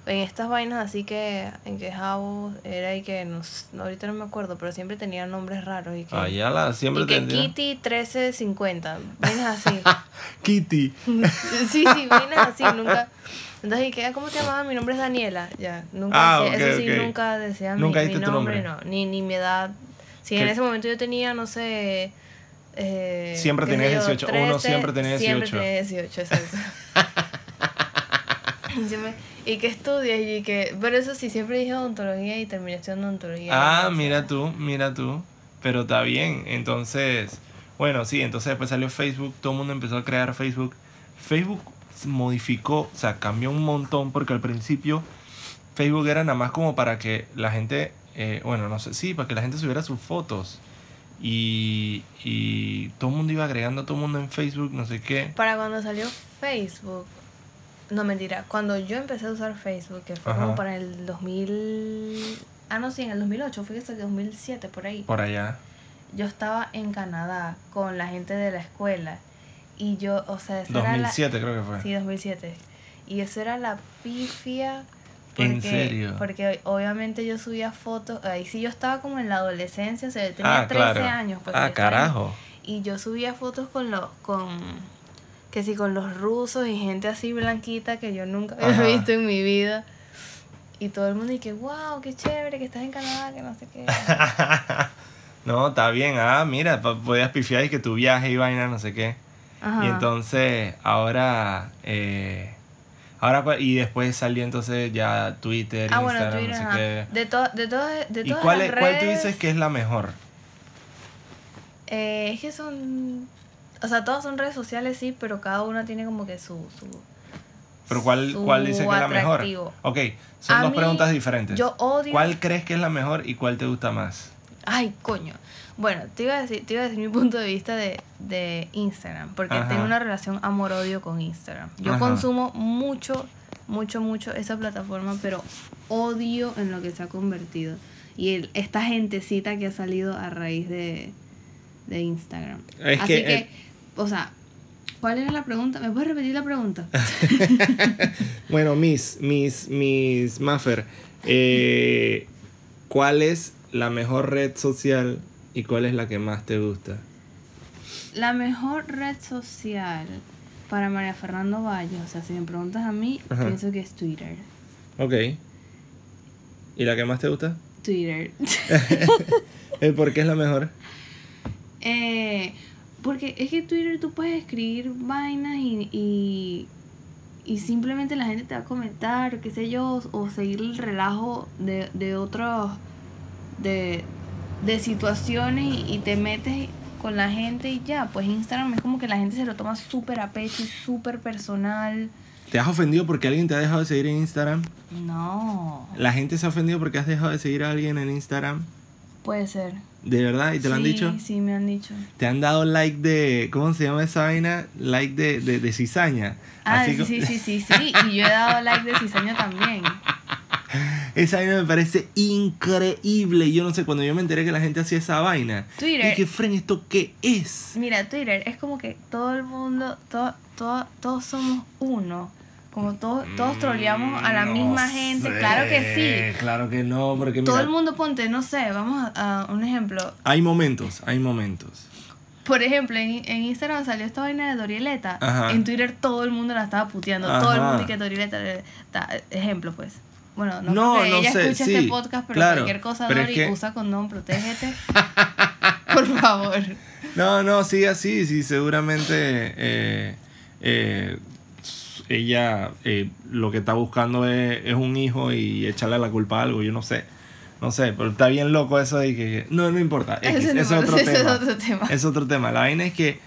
Speaker 2: en estas vainas así que. En que Jabo era y que. No, ahorita no me acuerdo, pero siempre tenía nombres raros. Y que,
Speaker 1: Allá la siempre
Speaker 2: y que Kitty 1350. Vainas así.
Speaker 1: Kitty.
Speaker 2: sí, sí, vainas así. Nunca. Entonces, ¿y qué? ¿cómo te llamabas? Mi nombre es Daniela. Ya. Nunca
Speaker 1: Ah,
Speaker 2: decía, eso sí, nunca decía
Speaker 1: Nunca
Speaker 2: mi, mi nombre,
Speaker 1: nombre.
Speaker 2: no. Ni, ni mi edad. Si en ese momento yo tenía, no sé. Eh,
Speaker 1: Siempre tenías
Speaker 2: yo,
Speaker 1: 18, uno siempre tenía
Speaker 2: Siempre
Speaker 1: 18.
Speaker 2: tenía 18, exacto. Y que estudias y que. Pero eso sí, siempre dije odontología y terminé estudiando odontología.
Speaker 1: Ah, mira tú, mira tú. Pero está bien. Entonces, bueno, sí, entonces después salió Facebook, todo el mundo empezó a crear Facebook. Facebook modificó, o sea, cambió un montón porque al principio Facebook era nada más como para que la gente, eh, bueno, no sé, sí, para que la gente subiera sus fotos. Y, y todo el mundo iba agregando a todo el mundo en Facebook, no sé qué.
Speaker 2: Para cuando salió Facebook, no mentira, cuando yo empecé a usar Facebook, que fue
Speaker 1: Ajá.
Speaker 2: como para el 2000... Ah, no, sí, en el 2008, fue que salió 2007, por ahí.
Speaker 1: Por allá.
Speaker 2: Yo estaba en Canadá con la gente de la escuela y yo, o sea, eso era la...
Speaker 1: 2007 creo que fue.
Speaker 2: Sí, 2007. Y eso era la pifia.
Speaker 1: ¿En
Speaker 2: porque-
Speaker 1: serio?
Speaker 2: Porque obviamente yo subía fotos, ahí sí yo estaba como en la adolescencia, o sea, yo tenía
Speaker 1: ah,
Speaker 2: 13
Speaker 1: claro.
Speaker 2: años. porque
Speaker 1: ah,
Speaker 2: estaba en-
Speaker 1: carajo.
Speaker 2: y yo subía fotos con los, con, que sí, con los rusos y gente así blanquita que yo nunca había
Speaker 1: Ajá.
Speaker 2: visto en mi vida. Y todo el mundo y que, wow, qué chévere que estás en Canadá, que no sé qué.
Speaker 1: no, está bien. Ah, mira, po- podías pifiar y que tu viaje y vaina, no sé qué.
Speaker 2: Ajá.
Speaker 1: Y entonces, ahora. eh, ahora cua- y después salió entonces ya Twitter,
Speaker 2: ah, bueno,
Speaker 1: Instagram,
Speaker 2: Twitter,
Speaker 1: no sé qué.
Speaker 2: De, to- de, todas de
Speaker 1: ¿Y
Speaker 2: todas
Speaker 1: cuál,
Speaker 2: las
Speaker 1: es, cuál tú
Speaker 2: redes,
Speaker 1: dices que es la mejor?
Speaker 2: Eh, es que son. O sea, todas son redes sociales, sí, pero cada una tiene como que su. su
Speaker 1: Pero ¿cuál,
Speaker 2: su
Speaker 1: cuál dice que es la mejor? Ok, son
Speaker 2: A
Speaker 1: dos
Speaker 2: mí,
Speaker 1: preguntas diferentes.
Speaker 2: Yo odio.
Speaker 1: ¿Cuál crees que es la mejor y cuál te gusta más?
Speaker 2: Ay, coño. Bueno, te iba a decir, te iba a decir mi punto de vista de, de Instagram, porque
Speaker 1: Ajá.
Speaker 2: tengo una relación amor-odio con Instagram. Yo
Speaker 1: Ajá.
Speaker 2: consumo mucho, mucho, mucho esa plataforma, pero odio en lo que se ha convertido. Y el- esta gentecita que ha salido a raíz de, de Instagram.
Speaker 1: Es
Speaker 2: Así
Speaker 1: que,
Speaker 2: que, o sea, ¿cuál era la pregunta? ¿Me puedes repetir la pregunta?
Speaker 1: Bueno, Miss, Miss, Miss Maffer, eh, ¿cuál es la mejor red social y cuál es la que más te gusta?
Speaker 2: La mejor red social para María Fernando Valle, o sea, si me preguntas a mí,
Speaker 1: Ajá.
Speaker 2: pienso que es Twitter.
Speaker 1: Ok. ¿Y la que más te gusta?
Speaker 2: Twitter.
Speaker 1: ¿El por qué es la mejor?
Speaker 2: Eh, porque es que Twitter tú puedes escribir vainas y, y, y simplemente la gente te va a comentar, o qué sé yo, o seguir el relajo de, de otros, de, de situaciones y, y te metes con la gente y ya. Pues Instagram es como que la gente se lo toma súper a pecho y súper personal.
Speaker 1: ¿Te has ofendido porque alguien te ha dejado de seguir en Instagram?
Speaker 2: No,
Speaker 1: ¿La gente se ha ofendido porque has dejado de seguir a alguien en Instagram?
Speaker 2: Puede ser.
Speaker 1: ¿De verdad? ¿Y te lo han
Speaker 2: Sí,
Speaker 1: dicho?
Speaker 2: Sí, me han dicho.
Speaker 1: ¿Te han dado like de... ¿Cómo se llama esa vaina? Like de, de, de cizaña.
Speaker 2: Ah,
Speaker 1: Así
Speaker 2: sí, sí, sí, sí, sí. Y yo he dado like de cizaña también.
Speaker 1: Esa vaina me parece increíble. Yo no sé, cuando yo me enteré que la gente hacía esa vaina.
Speaker 2: Twitter.
Speaker 1: Dije, Fren, ¿esto qué es?
Speaker 2: Mira, Twitter es como que todo el mundo, todo, todo, todos somos uno. Como todos, todos troleamos a la
Speaker 1: No
Speaker 2: misma gente. Claro que sí.
Speaker 1: Claro que no, porque
Speaker 2: Todo
Speaker 1: mira,
Speaker 2: el mundo ponte, no sé, vamos a, a un ejemplo.
Speaker 1: hay momentos, hay momentos.
Speaker 2: Por ejemplo, en, en Instagram salió esta vaina de Dorieleta.
Speaker 1: Ajá.
Speaker 2: En Twitter todo el mundo la estaba puteando. Todo el mundo y que Dorieleta. ta- ejemplo, pues. Bueno, no,
Speaker 1: No,
Speaker 2: porque
Speaker 1: no
Speaker 2: ella
Speaker 1: sé,
Speaker 2: escucha
Speaker 1: sí,
Speaker 2: este podcast, pero
Speaker 1: claro,
Speaker 2: cualquier cosa,
Speaker 1: pero es
Speaker 2: Dori,
Speaker 1: que-
Speaker 2: usa condón, protégete. Por favor.
Speaker 1: No, no, sigue así, sí, seguramente eh, eh, ella eh, lo que está buscando es, es un hijo y echarle la culpa a algo, yo no sé. No sé, pero está bien loco eso de que... No, no importa. X,
Speaker 2: Ese
Speaker 1: es otro
Speaker 2: ese es
Speaker 1: tema.
Speaker 2: otro tema.
Speaker 1: Es otro tema. La vaina es que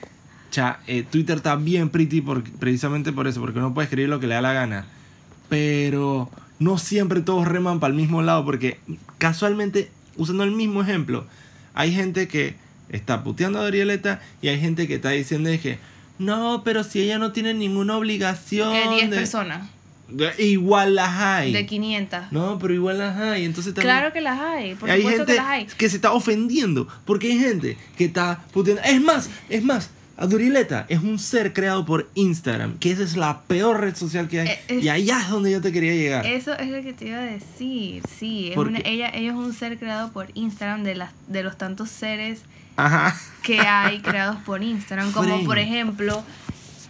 Speaker 1: cha, eh, Twitter está bien pretty por, precisamente por eso, porque uno puede escribir lo que le da la gana. Pero no siempre todos reman para el mismo lado, porque casualmente, usando el mismo ejemplo, hay gente que está puteando a Dorieleta y hay gente que está diciendo de que no, pero si ella no tiene ninguna obligación.
Speaker 2: Que 10
Speaker 1: de-
Speaker 2: personas.
Speaker 1: de- igual las hay.
Speaker 2: De 500.
Speaker 1: No, pero igual las hay. Entonces también
Speaker 2: Claro que las hay, por
Speaker 1: hay gente
Speaker 2: que las hay.
Speaker 1: que se está ofendiendo porque hay gente que está puteando. Es más, es más, Adurileta es un ser creado por Instagram, que esa es la peor red social que hay.
Speaker 2: Eh, es-
Speaker 1: y allá es donde yo te quería llegar.
Speaker 2: Eso es lo que te iba a decir, sí. Es
Speaker 1: Porque-
Speaker 2: una- ella, ella es un ser creado por Instagram de, las, de los tantos seres
Speaker 1: Ajá.
Speaker 2: que hay creados por Instagram. Como por ejemplo,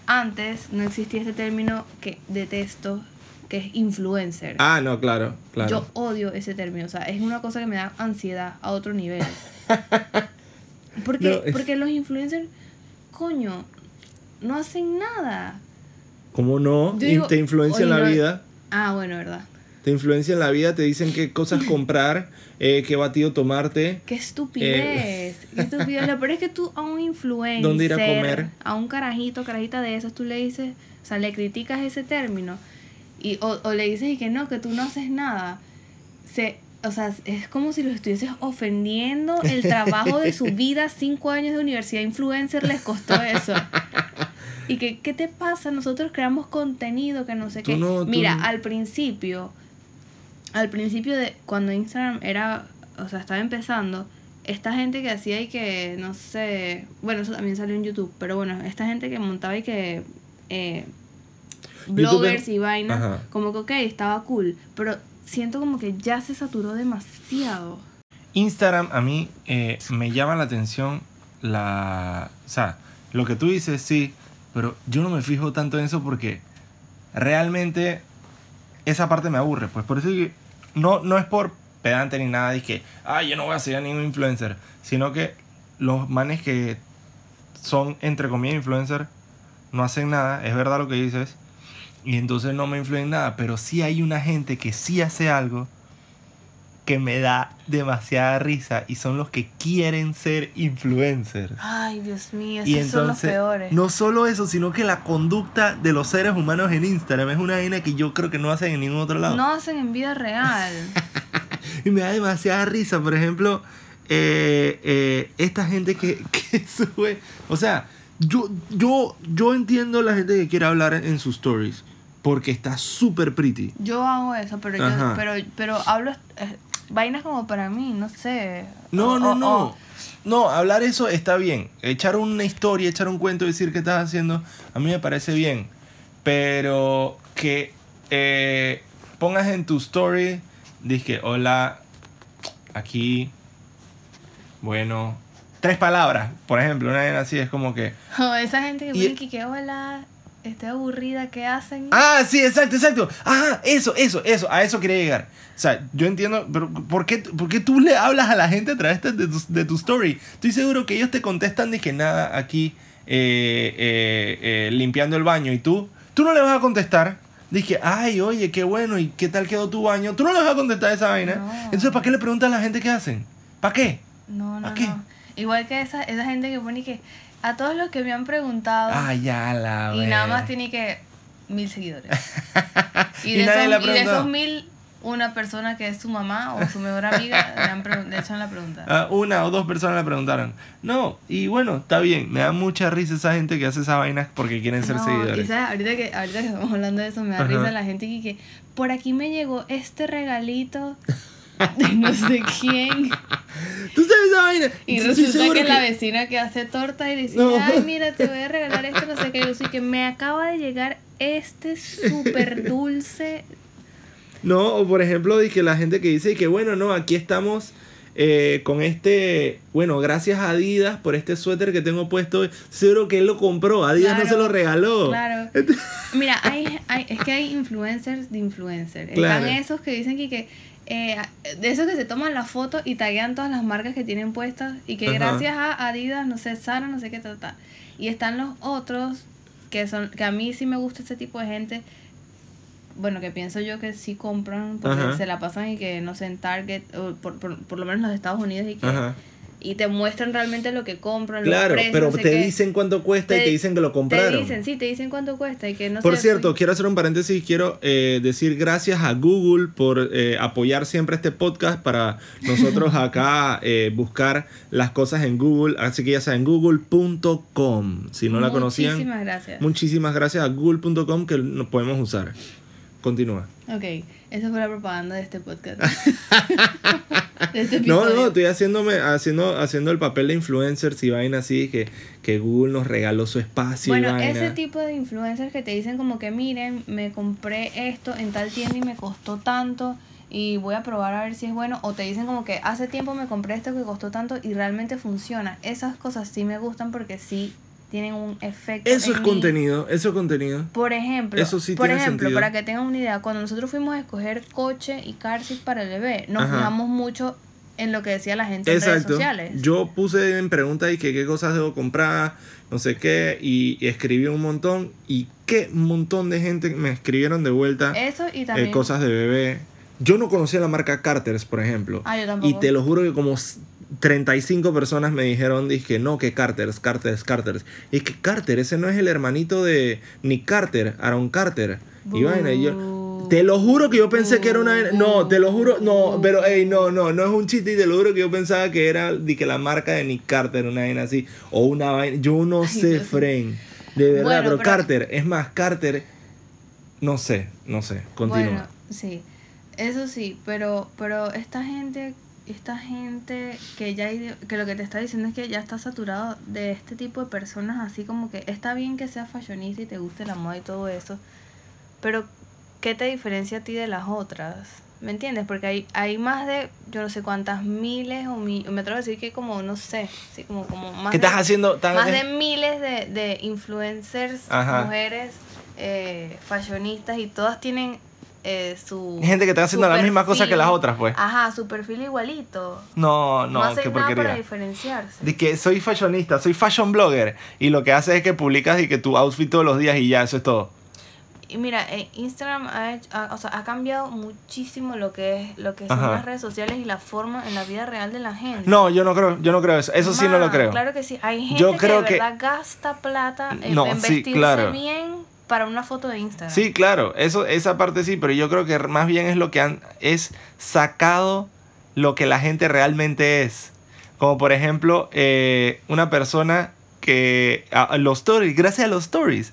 Speaker 2: antes no existía este término que detesto, que es influencer.
Speaker 1: Ah, no, claro, claro.
Speaker 2: Yo odio ese término, o sea, es una cosa que me da ansiedad a otro nivel. Porque,
Speaker 1: No, es-
Speaker 2: porque los influencers, coño, no hacen nada.
Speaker 1: ¿Cómo no?
Speaker 2: Digo,
Speaker 1: te influencia en la
Speaker 2: no-
Speaker 1: vida.
Speaker 2: Ah, bueno, verdad.
Speaker 1: Te influencian la vida, te dicen qué cosas comprar, eh, qué batido tomarte.
Speaker 2: Qué estupidez. Qué estupidez. Lo peor es que tú a un influencer,
Speaker 1: ¿Dónde ir a comer?
Speaker 2: a un carajito, carajita de esos, tú le dices, o sea, le criticas ese término y, o, o le dices y que no, que tú no haces nada. Se, o sea, es como si lo estuvieses ofendiendo el trabajo de su vida, cinco años de universidad influencer les costó eso. Y que, ¿qué te pasa? Nosotros creamos contenido que no sé
Speaker 1: Tú
Speaker 2: qué.
Speaker 1: no-
Speaker 2: Mira,
Speaker 1: no-
Speaker 2: al principio, al principio de cuando Instagram era, o sea, estaba empezando, esta gente que hacía y que, no sé, bueno, eso también salió en YouTube, pero bueno, esta gente que montaba y que eh, bloggers y vainas, como que ok, estaba cool, pero siento como que ya se saturó demasiado.
Speaker 1: Instagram a mí eh, me llama la atención la... O sea, lo que tú dices, sí, pero yo no me fijo tanto en eso porque realmente esa parte me aburre. Pues por eso es que no, no es por pedante ni nada, de que, ay, yo no voy a a ningún influencer, sino que los manes que son, entre comillas, influencer, no hacen nada, es verdad lo que dices, y entonces no me influyen nada, pero sí hay una gente que sí hace algo que me da demasiada risa y son los que quieren ser influencers.
Speaker 2: Ay, Dios mío, esos
Speaker 1: Y
Speaker 2: son los peores.
Speaker 1: no solo eso, sino que la conducta de los seres humanos en Instagram es una vaina que yo creo que no hacen en ningún otro lado.
Speaker 2: No hacen en vida real.
Speaker 1: Y me da demasiada risa, por ejemplo, eh, eh, esta gente que, que sube. O sea, yo, yo, yo entiendo la gente que quiere hablar en sus stories. Porque está súper pretty.
Speaker 2: Yo hago eso, pero yo, pero, pero hablo eh, vainas como para mí, no sé.
Speaker 1: No, no, no. No, hablar eso está bien. Echar una historia, echar un cuento, decir qué estás haciendo, a mí me parece bien. Pero que eh, pongas en tu story, dije, hola, aquí, bueno, tres palabras, por ejemplo, una vaina así es como que...
Speaker 2: o esa gente que
Speaker 1: Y-
Speaker 2: pone aquí que hola, estoy aburrida, ¿qué hacen?
Speaker 1: Ah, sí, exacto, exacto. Ah, eso, eso, eso, a eso quería llegar. O sea, yo entiendo, pero ¿por qué, por qué tú le hablas a la gente a través de, tu, de tu story? Estoy seguro que ellos te contestan que nada, aquí eh, eh, eh, limpiando el baño y tú, tú no le vas a contestar. Dije, ay, oye, qué bueno, ¿y qué tal quedó tu baño? Tú no le vas a contestar esa vaina.
Speaker 2: No.
Speaker 1: Entonces, ¿para qué le preguntas a la gente qué hacen? ¿Para qué?
Speaker 2: No, no,
Speaker 1: ¿A qué?
Speaker 2: no. Igual que esa, esa gente que pone que a todos los que me han preguntado
Speaker 1: Ah, ya la
Speaker 2: y nada más tiene que mil seguidores. Y, de, esos, y de
Speaker 1: preguntado.
Speaker 2: esos mil, una persona que es su mamá o su mejor amiga le, han le echan la pregunta.
Speaker 1: Ah, una o dos personas le preguntaron. No, y bueno, está bien. Me da mucha risa esa gente que hace esas vainas porque quieren ser
Speaker 2: No,
Speaker 1: seguidores.
Speaker 2: Y sabes, ahorita que, ahorita que estamos hablando de eso, me da
Speaker 1: Ajá.
Speaker 2: risa la gente que, que por aquí me llegó este regalito de no sé quién.
Speaker 1: ¿Tú sabes esa vaina?
Speaker 2: Y
Speaker 1: Sí,
Speaker 2: resulta
Speaker 1: seguro
Speaker 2: que, la vecina que hace torta y dice,
Speaker 1: No.
Speaker 2: ay, mira, te voy a regalar esto, no sé qué. Yo sí que me acaba de llegar este súper dulce.
Speaker 1: No, o por ejemplo, de que la gente que dice que bueno, no, aquí estamos eh, con este, bueno, gracias a Adidas por este suéter que tengo puesto. Seguro que él lo compró, Adidas no se lo regaló.
Speaker 2: Claro. Mira, hay, hay, es que hay influencers de influencers.
Speaker 1: Claro.
Speaker 2: Están esos que dicen que, que eh, de esos que se toman la foto y taguean todas las marcas que tienen puestas y que
Speaker 1: Ajá.
Speaker 2: gracias a Adidas, no sé, Zara, no sé qué tal, tal. Y están los otros que son que a mí sí me gusta ese tipo de gente. Bueno, que pienso yo que sí compran porque
Speaker 1: Ajá.
Speaker 2: se la pasan y que no sé en Target o por, por, por lo menos en los Estados Unidos y que
Speaker 1: Ajá.
Speaker 2: y te muestran realmente lo que compran, los
Speaker 1: Claro,
Speaker 2: precios,
Speaker 1: pero
Speaker 2: no sé
Speaker 1: te
Speaker 2: qué.
Speaker 1: dicen cuánto cuesta y
Speaker 2: Te-
Speaker 1: dicen que lo compraron.
Speaker 2: Te dicen, sí, te dicen cuánto cuesta y que no
Speaker 1: Por
Speaker 2: sé,
Speaker 1: cierto, quiero hacer un paréntesis. Quiero eh, decir gracias a Google por eh, apoyar siempre este podcast para nosotros acá eh, buscar las cosas en Google. Así que ya saben, google.com. Si no la conocían,
Speaker 2: Muchísimas gracias.
Speaker 1: muchísimas gracias a google.com que nos podemos usar. Continúa.
Speaker 2: Ok, esa fue la propaganda de este podcast. de este
Speaker 1: No, no, estoy haciéndome, haciendo, haciendo el papel de influencers y vaina así, que, que Google nos regaló su espacio y
Speaker 2: Bueno,
Speaker 1: vaina.
Speaker 2: ese tipo de influencers que te dicen como que miren, me compré esto en tal tienda y me costó tanto y voy a probar a ver si es bueno. O te dicen como que hace tiempo me compré esto que costó tanto y realmente funciona. Esas cosas sí me gustan porque sí tienen un efecto.
Speaker 1: Eso es
Speaker 2: mí.
Speaker 1: contenido, eso es contenido.
Speaker 2: Por ejemplo,
Speaker 1: Eso sí
Speaker 2: por
Speaker 1: tiene
Speaker 2: ejemplo,
Speaker 1: sentido.
Speaker 2: para que tengan una idea, cuando nosotros fuimos a escoger coche y seat para el bebé, nos
Speaker 1: Ajá.
Speaker 2: fijamos mucho en lo que decía la gente en redes
Speaker 1: Exacto.
Speaker 2: sociales.
Speaker 1: Yo puse en pregunta y que qué cosas debo comprar, no sé qué, y, y escribí un montón. Y qué montón de gente me escribieron de vuelta
Speaker 2: Eso y
Speaker 1: eh,
Speaker 2: también
Speaker 1: cosas de bebé. Yo no conocía la marca Carters, por ejemplo.
Speaker 2: Ah, yo
Speaker 1: y
Speaker 2: tampoco.
Speaker 1: te lo juro que como 35 personas me dijeron, dije, no, que Carters, Carters. Y es que Carter, ese no es el hermanito de Nick Carter, Aaron Carter. Y vaina, y yo, te lo juro que yo pensé que era una... No, te lo juro, no, pero, ey, no, no, no es un chiste y te lo juro que yo pensaba que era de que la marca de Nick Carter, una vaina así, o una vaina, yo no sé. Fren, de verdad,
Speaker 2: Bueno,
Speaker 1: pero,
Speaker 2: pero-
Speaker 1: Carter, es más, Carter, no sé, no sé, continúa.
Speaker 2: Bueno, sí, eso sí, pero, pero esta gente, esta gente que ya que lo que te está diciendo es que ya está saturado de este tipo de personas, así como que está bien que seas fashionista y te guste la moda y todo eso, pero ¿qué te diferencia a ti de las otras? ¿Me entiendes? Porque hay, hay más de, yo no sé cuántas miles, o mi, me atrevo a decir que como, no sé, sí, como, como más
Speaker 1: ¿Qué
Speaker 2: de-
Speaker 1: estás haciendo? tan-
Speaker 2: más de miles de, de influencers,
Speaker 1: Ajá.
Speaker 2: mujeres, eh, fashionistas y todas tienen eh, su...
Speaker 1: Gente que está haciendo las mismas cosas que las otras, pues.
Speaker 2: Ajá, su perfil igualito.
Speaker 1: No,
Speaker 2: No,
Speaker 1: no,
Speaker 2: hacen
Speaker 1: qué
Speaker 2: nada para diferenciarse.
Speaker 1: De que soy fashionista, soy fashion blogger. Y lo que haces es que publicas y que tu outfit todos los días y ya, eso es todo.
Speaker 2: Y mira, eh, Instagram ha, hecho- ha- o sea, ha cambiado muchísimo lo que es lo que son
Speaker 1: Ajá.
Speaker 2: las redes sociales y la forma en la vida real de la gente.
Speaker 1: No, yo no creo, yo no creo eso. Eso sí no lo creo.
Speaker 2: Claro que sí. Hay gente
Speaker 1: Yo
Speaker 2: que
Speaker 1: creo
Speaker 2: de
Speaker 1: que-
Speaker 2: verdad gasta plata en,
Speaker 1: No,
Speaker 2: en
Speaker 1: sí,
Speaker 2: vestirse
Speaker 1: claro.
Speaker 2: bien para una foto de Instagram.
Speaker 1: Sí, claro, eso, esa parte sí, pero yo creo que más bien es lo que han, es sacado lo que la gente realmente es. Como por ejemplo, eh, una persona que los stories, gracias a los stories,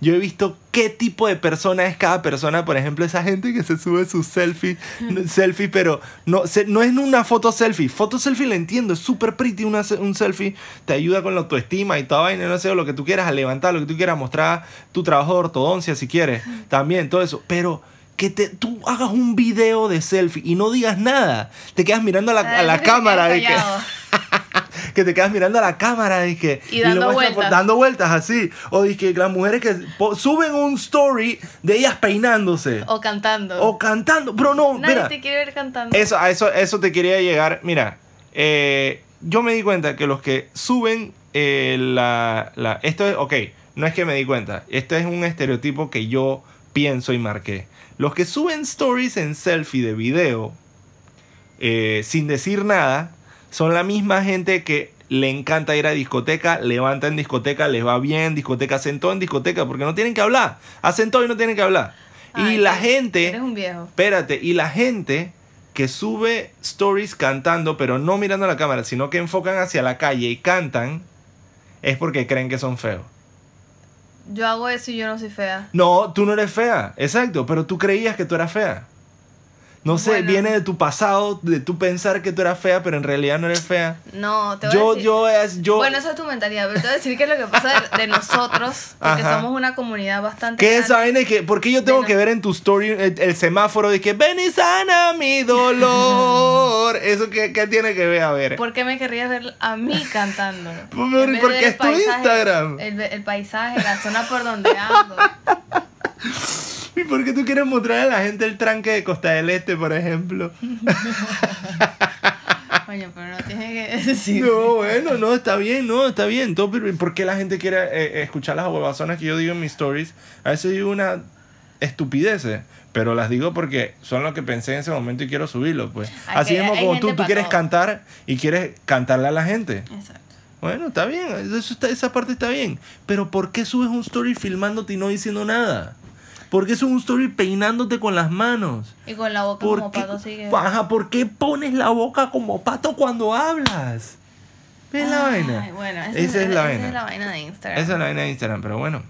Speaker 1: yo he visto qué tipo de persona es cada persona. Por ejemplo, esa gente que se sube su selfie, selfie, pero no, se- no es una foto selfie. Foto selfie la entiendo, es súper pretty una, un selfie. Te ayuda con la autoestima y toda vaina, no sé, lo que tú quieras, a levantar, lo que tú quieras, mostrar tu trabajo de ortodoncia si quieres. También, todo eso. Pero que te, tú hagas un video de selfie y no digas nada. Te quedas mirando a la, a la cámara. que. que te quedas mirando a la cámara y que
Speaker 2: Y dando
Speaker 1: lo por-
Speaker 2: vueltas.
Speaker 1: dando vueltas así o que las mujeres que suben un story de ellas peinándose o,
Speaker 2: O cantando.
Speaker 1: cantando pero no
Speaker 2: Nadie
Speaker 1: mira
Speaker 2: te quiere ver cantando.
Speaker 1: eso a eso eso te quería llegar mira eh, yo me di cuenta que los que suben eh, la, la esto es ok no es que me di cuenta esto es un estereotipo que yo pienso y marqué los que suben stories en selfie de video eh, sin decir nada, son la misma gente que le encanta ir a discoteca, levanta en discoteca, les va bien, discoteca, hacen todo en discoteca, porque no tienen que hablar, hacen todo y no tienen que hablar.
Speaker 2: Ay,
Speaker 1: y la
Speaker 2: eres-
Speaker 1: gente,
Speaker 2: Eres un viejo.
Speaker 1: espérate, y la gente que sube stories cantando, pero no mirando a la cámara, sino que enfocan hacia la calle y cantan, es porque creen que son feos.
Speaker 2: Yo hago eso y yo no soy fea.
Speaker 1: No, tú no eres fea, exacto, pero tú creías que tú eras fea. No sé,
Speaker 2: Bueno.
Speaker 1: viene de tu pasado, de tu pensar que tú eras fea, pero en realidad no eres fea.
Speaker 2: No, te voy a
Speaker 1: Yo,
Speaker 2: decir.
Speaker 1: yo, es, yo.
Speaker 2: Bueno, eso es tu mentalidad, pero te voy a decir que es lo que pasa de, de nosotros, porque
Speaker 1: Ajá.
Speaker 2: somos una comunidad bastante.
Speaker 1: ¿Qué es vaina? que- ¿Por qué yo tengo que
Speaker 2: no-
Speaker 1: ver en tu story el, el semáforo de que ven y sana mi dolor? ¿Eso qué, qué tiene que ver? A ver.
Speaker 2: ¿Por qué me querrías ver a mí cantando?
Speaker 1: Por- porque es tu Instagram.
Speaker 2: El, el paisaje, la zona por donde ando.
Speaker 1: ¿Y por qué tú quieres mostrar a la gente el tranque de Costa del Este, por ejemplo?
Speaker 2: Coño, pero no tiene que decir.
Speaker 1: No, bueno, no, está bien, no, está bien. Todo, ¿por qué la gente quiere eh, escuchar las huevazonas que yo digo en mis stories? A veces digo una estupideces, pero las digo porque son lo que pensé en ese momento y quiero subirlo, pues. Así mismo como tú, tú quieres
Speaker 2: todo.
Speaker 1: cantar y quieres cantarle a la gente.
Speaker 2: Exacto.
Speaker 1: Bueno, está bien, eso está, esa parte está bien. Pero ¿por qué subes un story filmándote y no diciendo nada? ¿Por qué subes un story peinándote con las manos?
Speaker 2: Y con la boca
Speaker 1: ¿Por
Speaker 2: como
Speaker 1: qué,
Speaker 2: pato sigue.
Speaker 1: Ajá, ¿por qué pones la boca como pato cuando hablas? ¿Ves la vaina?
Speaker 2: Ay, bueno, esa,
Speaker 1: Esa es la
Speaker 2: esa
Speaker 1: vaina.
Speaker 2: es la vaina de Instagram.
Speaker 1: Esa es la vaina de Instagram, pero bueno.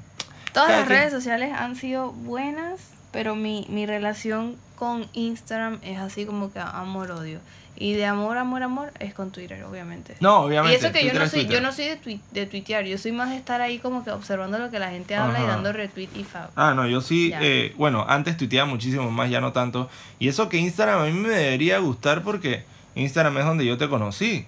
Speaker 2: Todas las
Speaker 1: quien.
Speaker 2: redes sociales han sido buenas, pero mi, mi relación con Instagram es así como que amor-odio. Y de amor, amor, amor es con Twitter, obviamente.
Speaker 1: No, obviamente.
Speaker 2: y eso que yo
Speaker 1: Twitter
Speaker 2: no soy, yo no soy de, tui- de tuitear, yo soy más de estar ahí como que observando lo que la gente habla y dando retweet y fab.
Speaker 1: Ah, no, yo sí, eh, bueno, antes tuiteaba muchísimo más, ya no tanto. Y eso que Instagram a mí me debería gustar porque Instagram es donde yo te conocí.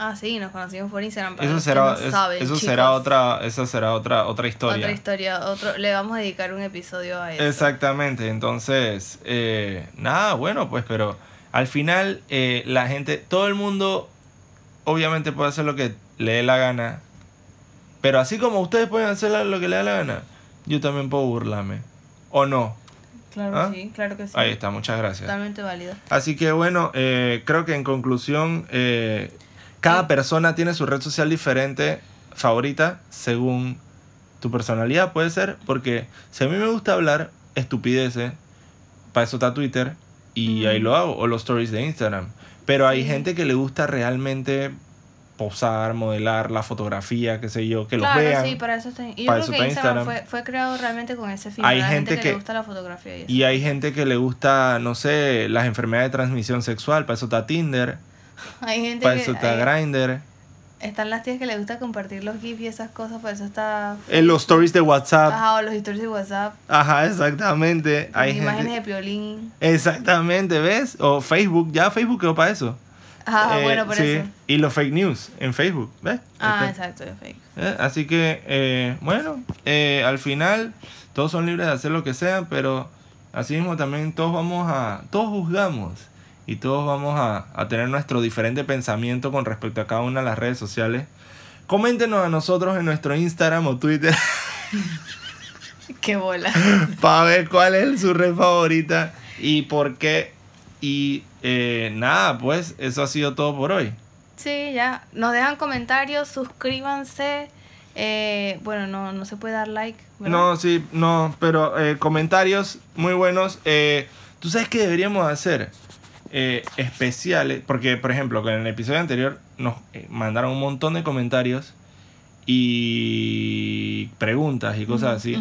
Speaker 2: Ah, sí, nos conocimos por Instagram. para
Speaker 1: Eso será,
Speaker 2: no
Speaker 1: es-
Speaker 2: saben,
Speaker 1: eso
Speaker 2: chicos.
Speaker 1: será otra, esa será otra, otra historia.
Speaker 2: Otra historia, otro, le vamos a dedicar un episodio a eso.
Speaker 1: Exactamente, entonces, eh, nada, bueno, pues, pero al final eh, la gente, todo el mundo obviamente puede hacer lo que le dé la gana, pero así como ustedes pueden hacer lo que le da la gana, yo también puedo burlarme, ¿o no?
Speaker 2: Claro
Speaker 1: ¿Ah?
Speaker 2: que sí, claro que sí.
Speaker 1: Ahí está, muchas gracias.
Speaker 2: Totalmente válido.
Speaker 1: Así que bueno, eh, creo que en conclusión, eh, cada
Speaker 2: Sí.
Speaker 1: persona tiene su red social diferente, favorita, según tu personalidad, puede ser, porque si a mí me gusta hablar estupideces, para eso está Twitter, y ahí lo hago, o los stories de Instagram. Pero hay gente que le gusta realmente posar, modelar la fotografía, qué sé yo, que
Speaker 2: claro,
Speaker 1: los vean.
Speaker 2: sí, para eso está. Y yo
Speaker 1: Para
Speaker 2: creo
Speaker 1: eso
Speaker 2: que
Speaker 1: está
Speaker 2: Instagram,
Speaker 1: Instagram.
Speaker 2: Fue, fue creado realmente con ese fin.
Speaker 1: Hay
Speaker 2: gente,
Speaker 1: gente
Speaker 2: que,
Speaker 1: que-
Speaker 2: le gusta la fotografía y eso.
Speaker 1: Y hay gente que le gusta, no sé, las enfermedades de transmisión sexual, para eso está Tinder,
Speaker 2: Hay gente
Speaker 1: para
Speaker 2: que.
Speaker 1: eso está
Speaker 2: hay-
Speaker 1: Grindr.
Speaker 2: Están las tías que les gusta compartir los GIFs y esas cosas, por eso está.
Speaker 1: En los stories de WhatsApp.
Speaker 2: Ajá, o los historias de WhatsApp.
Speaker 1: Ajá, exactamente. Hay
Speaker 2: imágenes
Speaker 1: gente-
Speaker 2: de piolín.
Speaker 1: Exactamente, ¿ves? O Facebook, ya Facebook quedó para eso.
Speaker 2: Ajá,
Speaker 1: Eh,
Speaker 2: bueno, por
Speaker 1: sí.
Speaker 2: eso.
Speaker 1: Y los fake news en Facebook, ¿ves?
Speaker 2: Ah, exacto, es fake.
Speaker 1: ¿eh? Así que, eh, bueno, eh, al final todos son libres de hacer lo que sean, pero así mismo también todos vamos a, todos juzgamos y todos vamos a, a tener nuestro diferente pensamiento con respecto a cada una de las redes sociales. Coméntenos a nosotros en nuestro Instagram o Twitter
Speaker 2: Qué bola.
Speaker 1: para ver cuál es su red favorita y por qué. Y eh, nada, pues eso ha sido todo por hoy.
Speaker 2: Sí, ya. Nos dejan comentarios, suscríbanse. Eh, bueno, no, no se puede dar like. ¿verdad?
Speaker 1: No, sí, no, pero eh, comentarios muy buenos. Eh, ¿Tú sabes qué deberíamos hacer? Eh, especiales, porque por ejemplo, con el episodio anterior nos eh, mandaron un montón de comentarios y preguntas y cosas así.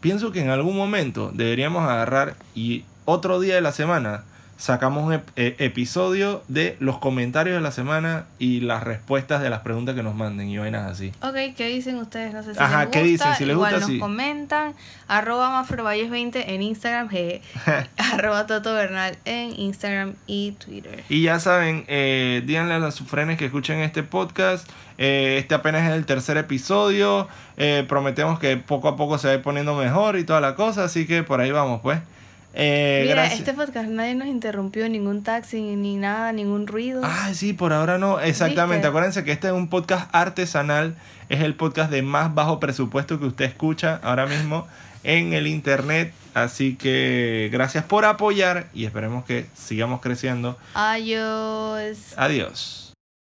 Speaker 1: Pienso que en algún momento deberíamos agarrar y otro día de la semana sacamos un ep- eh, episodio de los comentarios de la semana y las respuestas de las preguntas que nos manden y vainas así.
Speaker 2: Ok, ¿qué dicen ustedes? No sé si
Speaker 1: Ajá,
Speaker 2: les
Speaker 1: ¿qué
Speaker 2: gusta.
Speaker 1: dicen? Si les
Speaker 2: Igual
Speaker 1: gusta,
Speaker 2: nos
Speaker 1: sí.
Speaker 2: comentan. Arroba mafrovalles20 en Instagram. jeje. arroba Toto Bernal en Instagram y Twitter.
Speaker 1: Y ya saben, eh, díganle a sus frenes que escuchen este podcast. Eh, este apenas es el tercer episodio. Eh, prometemos que poco a poco se va a ir poniendo mejor y toda la cosa. Así que por ahí vamos, pues. Eh,
Speaker 2: Mira,
Speaker 1: gracias.
Speaker 2: este podcast nadie nos interrumpió, ningún taxi, ni nada, ningún ruido.
Speaker 1: Ah, sí, por ahora no. Exactamente.
Speaker 2: ¿Viste?
Speaker 1: Acuérdense que este es un podcast artesanal. Es el podcast de más bajo presupuesto que usted escucha ahora mismo en el internet. Así que gracias por apoyar y esperemos que sigamos creciendo.
Speaker 2: Adiós.
Speaker 1: Adiós.